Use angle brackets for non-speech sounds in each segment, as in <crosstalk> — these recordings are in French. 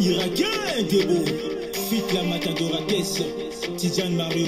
Irakien Debo, Fit la Matadorates, Tijan Mario,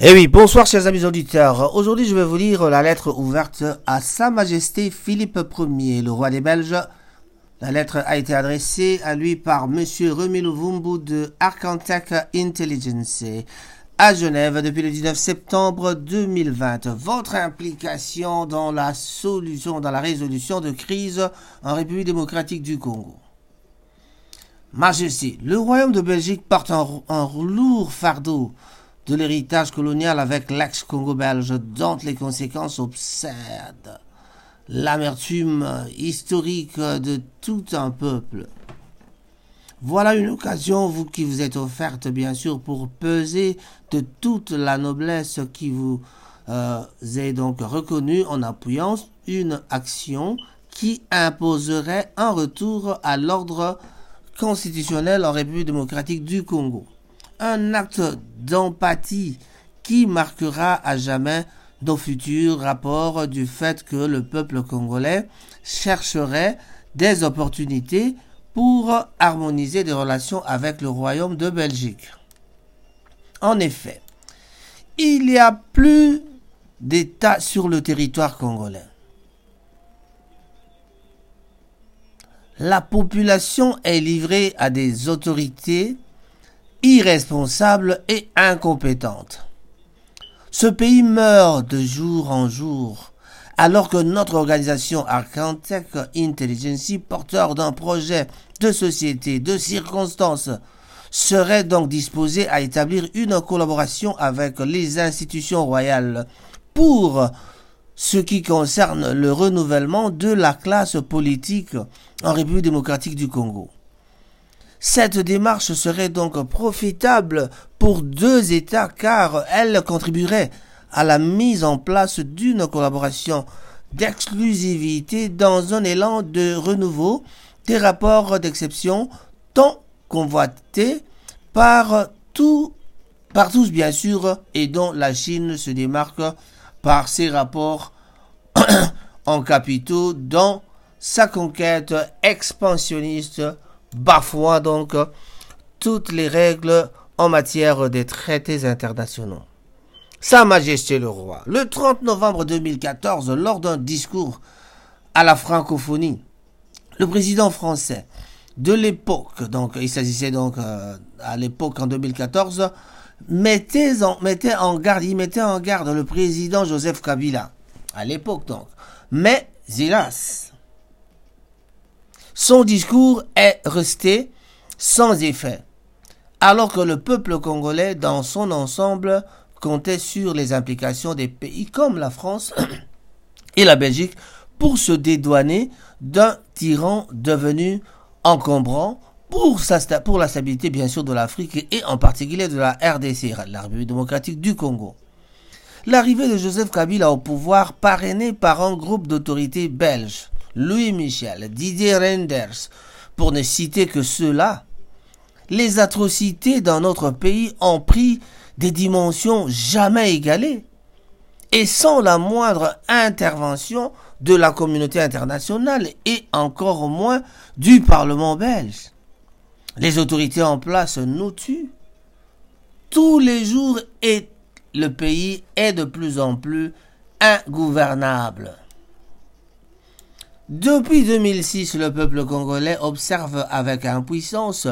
Eh oui, bonsoir chers amis auditeurs. Aujourd'hui, je vais vous lire la lettre ouverte à Sa Majesté Philippe Ier, le roi des Belges. La lettre a été adressée à lui par Monsieur Remy Luvumbu de Arcantech Intelligence à Genève depuis le 19 septembre 2020. Votre implication dans la solution, dans la résolution de crise en République démocratique du Congo. Majesté, le royaume de Belgique porte un lourd fardeau de l'héritage colonial avec l'ex-Congo belge dont les conséquences obsèdent l'amertume historique de tout un peuple. Voilà une occasion, vous qui vous êtes offerte bien sûr, pour peser de toute la noblesse qui vous euh, est donc reconnue en appuyant une action qui imposerait un retour à l'ordre constitutionnel en République démocratique du Congo. Un acte d'empathie qui marquera à jamais nos futurs rapports du fait que le peuple congolais chercherait des opportunités pour harmoniser des relations avec le royaume de Belgique. En effet, il n'y a plus d'État sur le territoire congolais. La population est livrée à des autorités irresponsables et incompétentes. Ce pays meurt de jour en jour, alors que notre organisation Arcantech Intelligence, porteur d'un projet de société, de circonstances, serait donc disposée à établir une collaboration avec les institutions royales pour ce qui concerne le renouvellement de la classe politique en République démocratique du Congo. Cette démarche serait donc profitable pour deux États car elle contribuerait à la mise en place d'une collaboration d'exclusivité dans un élan de renouveau des rapports d'exception tant convoités par, tous bien sûr et dont la Chine se démarque par ses rapports <coughs> en capitaux dans sa conquête expansionniste bafouant donc toutes les règles en matière des traités internationaux. Sa Majesté le Roi, le 30 novembre 2014, lors d'un discours à la francophonie, le président français de l'époque, donc il s'agissait donc euh, à l'époque en 2014, mettait en, mettait en garde, il mettait en garde le président Joseph Kabila, à l'époque donc. Mais hélas, son discours est resté sans effet, alors que le peuple congolais dans son ensemble comptait sur les implications des pays comme la France et la Belgique pour se dédouaner d'un tyran devenu encombrant pour, la stabilité bien sûr de l'Afrique et en particulier de la RDC, la République démocratique du Congo. L'arrivée de Joseph Kabila au pouvoir parrainé par un groupe d'autorités belges Louis Michel, Didier Renders, pour ne citer que ceux-là, les atrocités dans notre pays ont pris des dimensions jamais égalées et sans la moindre intervention de la communauté internationale et encore moins du Parlement belge. Les autorités en place nous tuent tous les jours et le pays est de plus en plus ingouvernable. Depuis 2006, le peuple congolais observe avec impuissance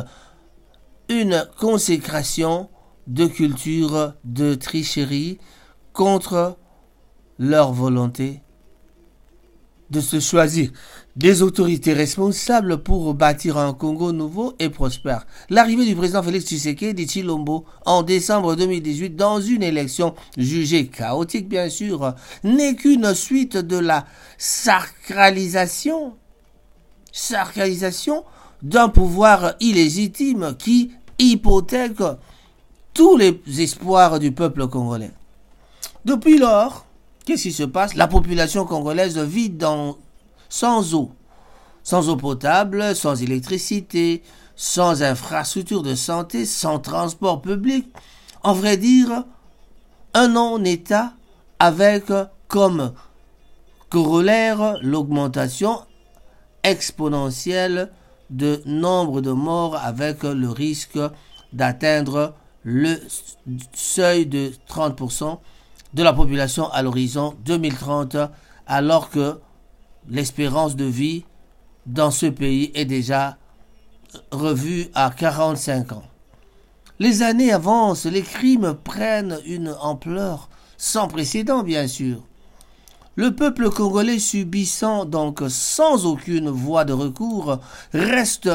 une consécration de culture de tricherie contre leur volonté de se choisir des autorités responsables pour bâtir un Congo nouveau et prospère. L'arrivée du président Félix Tshisekedi Chilombo en décembre 2018 dans une élection jugée chaotique bien sûr n'est qu'une suite de la sacralisation sacralisation d'un pouvoir illégitime qui hypothèque tous les espoirs du peuple congolais. Depuis lors, qu'est-ce qui se passe? La population congolaise vit sans eau, sans eau potable, sans électricité, sans infrastructure de santé, sans transport public. En vrai dire, un non-État avec comme corollaire l'augmentation exponentielle de nombre de morts avec le risque d'atteindre le seuil de 30% de la population à l'horizon 2030 alors que l'espérance de vie dans ce pays est déjà revue à 45 ans. Les années avancent, les crimes prennent une ampleur sans précédent bien sûr. Le peuple congolais subissant donc sans aucune voie de recours reste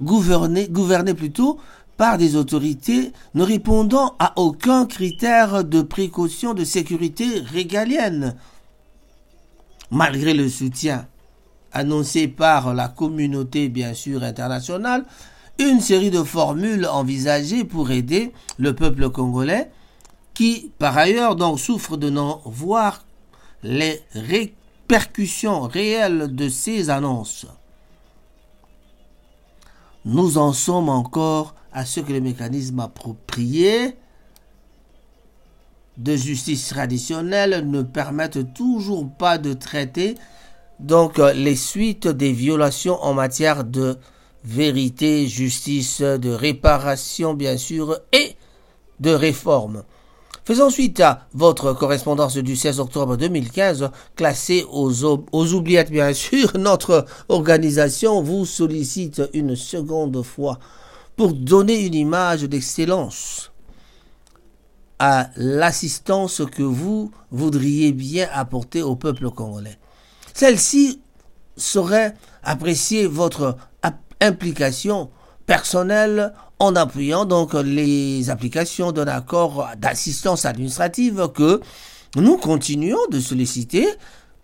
gouverné, gouverné plutôt par des autorités ne répondant à aucun critère de précaution de sécurité régalienne. Malgré le soutien annoncé par la communauté bien sûr internationale, une série de formules envisagées pour aider le peuple congolais qui par ailleurs donc souffre de n'en voir les répercussions réelles de ces annonces. Nous en sommes encore à ce que les mécanismes appropriés de justice traditionnelle ne permettent toujours pas de traiter donc les suites des violations en matière de vérité, justice, de réparation bien sûr et de réforme. Faisons suite à votre correspondance du 16 octobre 2015, classée aux, aux oubliettes bien sûr. Notre organisation vous sollicite une seconde fois pour donner une image d'excellence à l'assistance que vous voudriez bien apporter au peuple congolais. Celle-ci saurait apprécier votre implication personnelle en appuyant donc les applications d'un accord d'assistance administrative que nous continuons de solliciter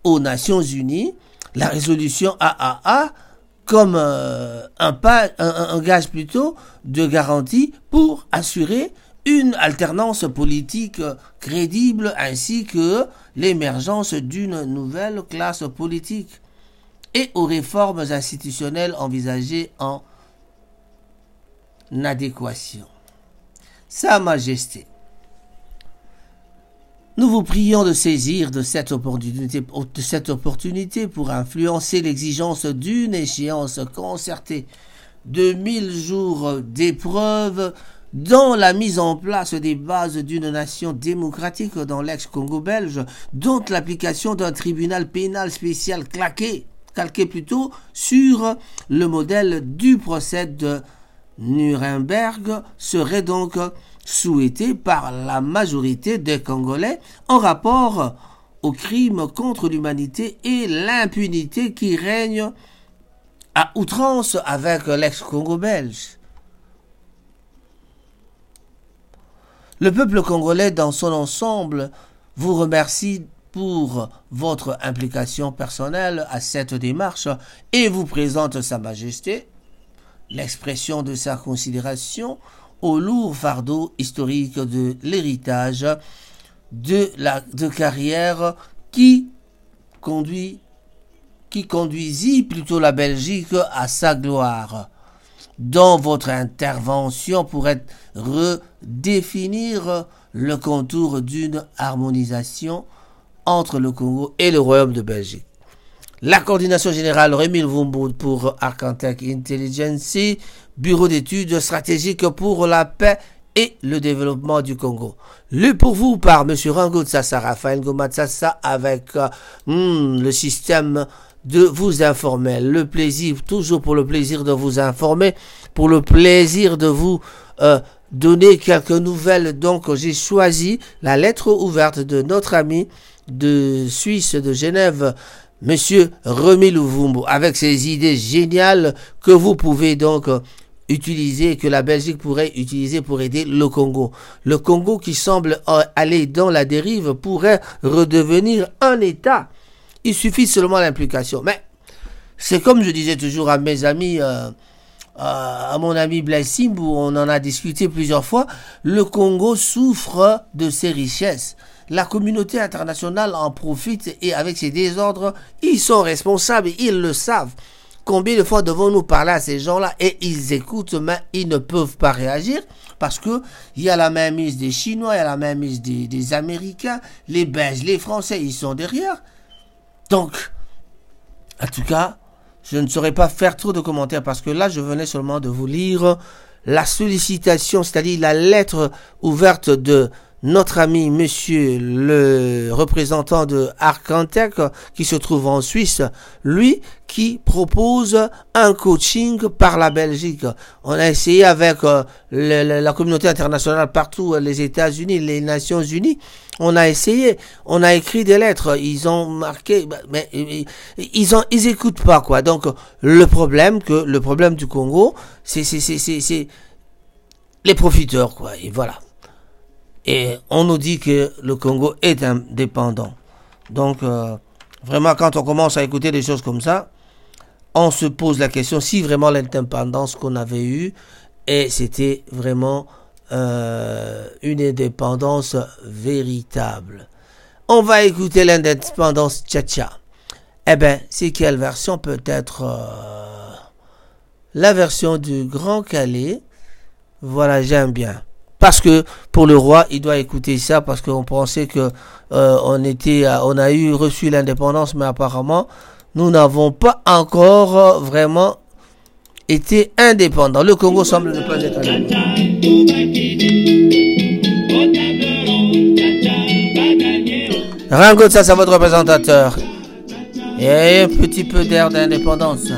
aux Nations Unies la résolution AAA comme euh, un, pas, un, gage plutôt de garantie pour assurer une alternance politique crédible ainsi que l'émergence d'une nouvelle classe politique et aux réformes institutionnelles envisagées en adéquation. Sa Majesté, nous vous prions de saisir de cette opportunité, pour influencer l'exigence d'une échéance concertée. De mille jours d'épreuve dans la mise en place des bases d'une nation démocratique dans l'ex-Congo belge, dont l'application d'un tribunal pénal spécial claqué, calqué plutôt sur le modèle du procès de Nuremberg. Serait donc souhaité par la majorité des Congolais en rapport aux crimes contre l'humanité et l'impunité qui règnent à outrance avec l'ex-Congo belge. Le peuple congolais dans son ensemble vous remercie pour votre implication personnelle à cette démarche et vous présente Sa Majesté l'expression de sa considération au lourd fardeau historique de l'héritage de la carrière qui conduit qui conduisit plutôt la Belgique à sa gloire. Dans votre intervention pourrait redéfinir le contour d'une harmonisation entre le Congo et le Royaume de Belgique la coordination générale Rémi Vumboud pour Arcantech Intelligence, bureau d'études stratégiques pour la paix et le développement du Congo. Lu pour vous par M. Rango Tsassa, Raphaël Gomatsassa, avec hmm, le système de vous informer. Le plaisir, toujours pour le plaisir de vous informer, pour le plaisir de vous euh, donner quelques nouvelles. Donc j'ai choisi la lettre ouverte de notre ami de Suisse, de Genève, Monsieur Remi Louvumbo, avec ses idées géniales que vous pouvez donc euh, utiliser, que la Belgique pourrait utiliser pour aider le Congo. Le Congo qui semble euh, aller dans la dérive pourrait redevenir un État. Il suffit seulement l'implication. Mais c'est comme je disais toujours à mes amis, euh, à mon ami Blessim, où on en a discuté plusieurs fois, le Congo souffre de ses richesses. La communauté internationale en profite et avec ses désordres, ils sont responsables, ils le savent. Combien de fois devons-nous parler à ces gens-là? Et ils écoutent, mais ils ne peuvent pas réagir parce que il y a la mainmise des Chinois, il y a la mainmise des, des Américains, les Belges, les Français, ils sont derrière. Donc, en tout cas, je ne saurais pas faire trop de commentaires parce que là, je venais seulement de vous lire la sollicitation, c'est-à-dire la lettre ouverte de notre ami monsieur le représentant de Arcantec qui se trouve en Suisse, lui qui propose un coaching par la Belgique. On a essayé avec euh, la communauté internationale partout, les États-Unis, les Nations Unies. On a essayé, on a écrit des lettres, ils ont marqué, bah, mais ils ont, ils écoutent pas quoi. Donc le problème que le problème du Congo, c'est c'est c'est c'est les profiteurs quoi. Et voilà. Et on nous dit que le Congo est indépendant. Donc, euh, vraiment, quand on commence à écouter des choses comme ça, on se pose la question si vraiment l'indépendance qu'on avait eue, et c'était vraiment euh, une indépendance véritable. On va écouter l'indépendance tcha-tcha. Eh bien, c'est quelle version? Peut-être euh, la version du Grand Calais. Voilà, j'aime bien parce que pour le roi, il doit écouter ça parce qu'on pensait que euh, on était, on a eu reçu l'indépendance, mais apparemment nous n'avons pas encore vraiment été indépendants. Le Congo semble ne pas être indépendant. Rango, ça c'est votre représentateur. Et un petit peu d'air d'indépendance.